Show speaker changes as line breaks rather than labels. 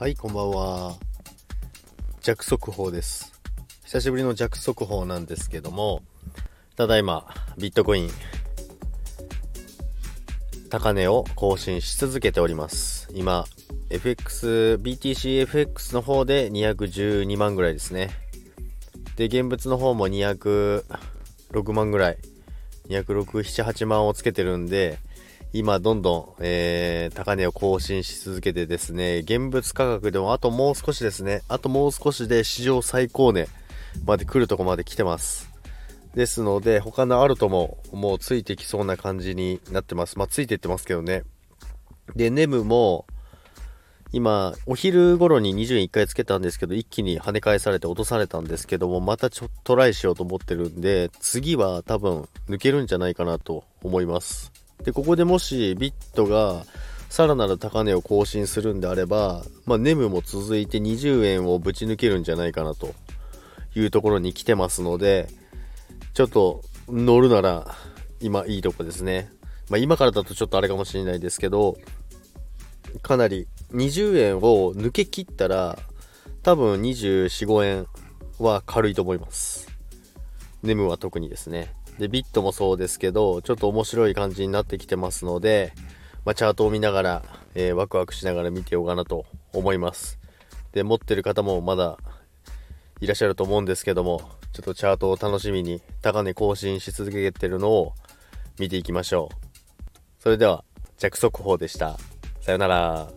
はい、こんばんは。弱速報です。久しぶりの弱速報なんですけども、ただいま、ビットコイン、高値を更新し続けております。今、FX、BTCFX の方で212万ぐらいですね。で、現物の方も206万ぐらい、206、7、8万をつけてるんで、今どんどん、えー、高値を更新し続けてですね、現物価格でもあともう少しですね、あともう少しで史上最高値まで来るとこまで来てます。ですので、他のアルトももうついてきそうな感じになってます。まあ、ついていってますけどね。で、ネムも、今、お昼頃に20円1回つけたんですけど、一気に跳ね返されて落とされたんですけども、またちょっとトライしようと思ってるんで、次は多分抜けるんじゃないかなと思います。で、ここでもしビットがさらなる高値を更新するんであれば、まあ、ネムも続いて20円をぶち抜けるんじゃないかなというところに来てますので、ちょっと乗るなら今いいとこですね。まあ、今からだとちょっとあれかもしれないですけど、かなり20円を抜け切ったら多分24、5円は軽いと思います。ネムは特にですね。で、ビットもそうですけど、ちょっと面白い感じになってきてますので、まあ、チャートを見ながら、えー、ワクワクしながら見てようかなと思います。で、持ってる方もまだいらっしゃると思うんですけども、ちょっとチャートを楽しみに高値更新し続けてるのを見ていきましょう。それでは、着速報でした。さよなら。